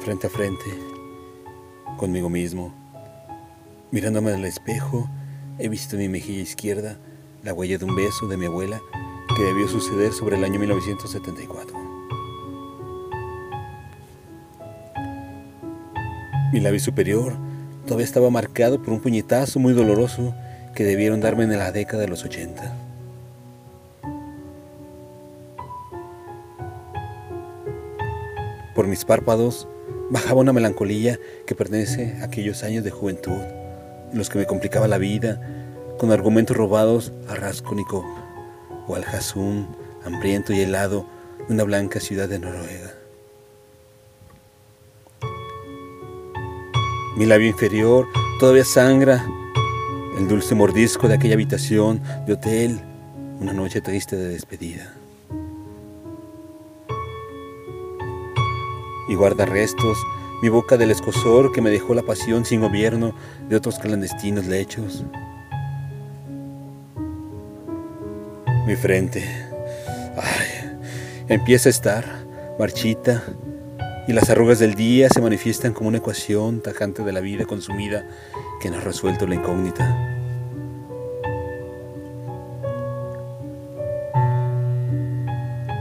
frente a frente, conmigo mismo. Mirándome al espejo, he visto en mi mejilla izquierda la huella de un beso de mi abuela que debió suceder sobre el año 1974. Mi labio superior todavía estaba marcado por un puñetazo muy doloroso que debieron darme en la década de los 80. Por mis párpados bajaba una melancolía que pertenece a aquellos años de juventud, en los que me complicaba la vida con argumentos robados a Raskolnikov o al Hasum, hambriento y helado de una blanca ciudad de Noruega. Mi labio inferior todavía sangra el dulce mordisco de aquella habitación de hotel, una noche triste de despedida. Y guarda restos mi boca del escosor que me dejó la pasión sin gobierno de otros clandestinos lechos. Mi frente, ay, empieza a estar marchita y las arrugas del día se manifiestan como una ecuación tajante de la vida consumida que no ha resuelto la incógnita.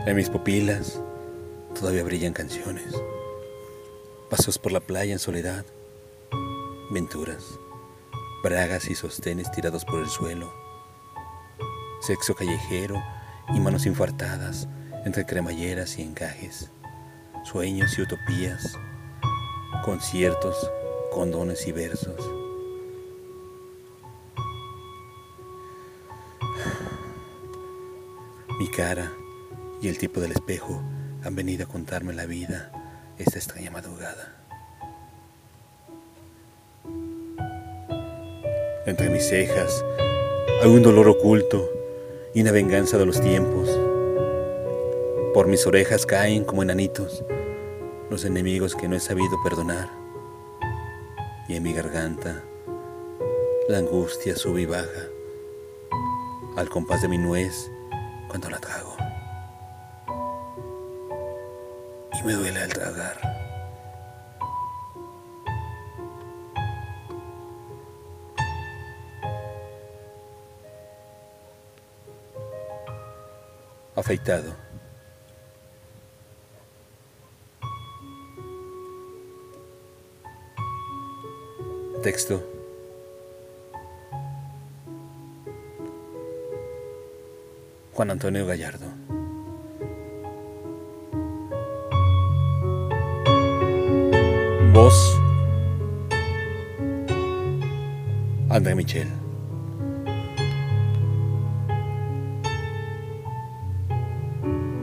En mis pupilas todavía brillan canciones, pasos por la playa en soledad, venturas, bragas y sostenes tirados por el suelo, sexo callejero y manos infartadas entre cremalleras y encajes, sueños y utopías, conciertos, condones y versos. Mi cara y el tipo del espejo han venido a contarme la vida esta extraña madrugada. Entre mis cejas hay un dolor oculto y una venganza de los tiempos. Por mis orejas caen como enanitos los enemigos que no he sabido perdonar. Y en mi garganta la angustia sube y baja al compás de mi nuez cuando la trago. Me duele al tragar. Afeitado. Texto. Juan Antonio Gallardo. Voz. André Michel.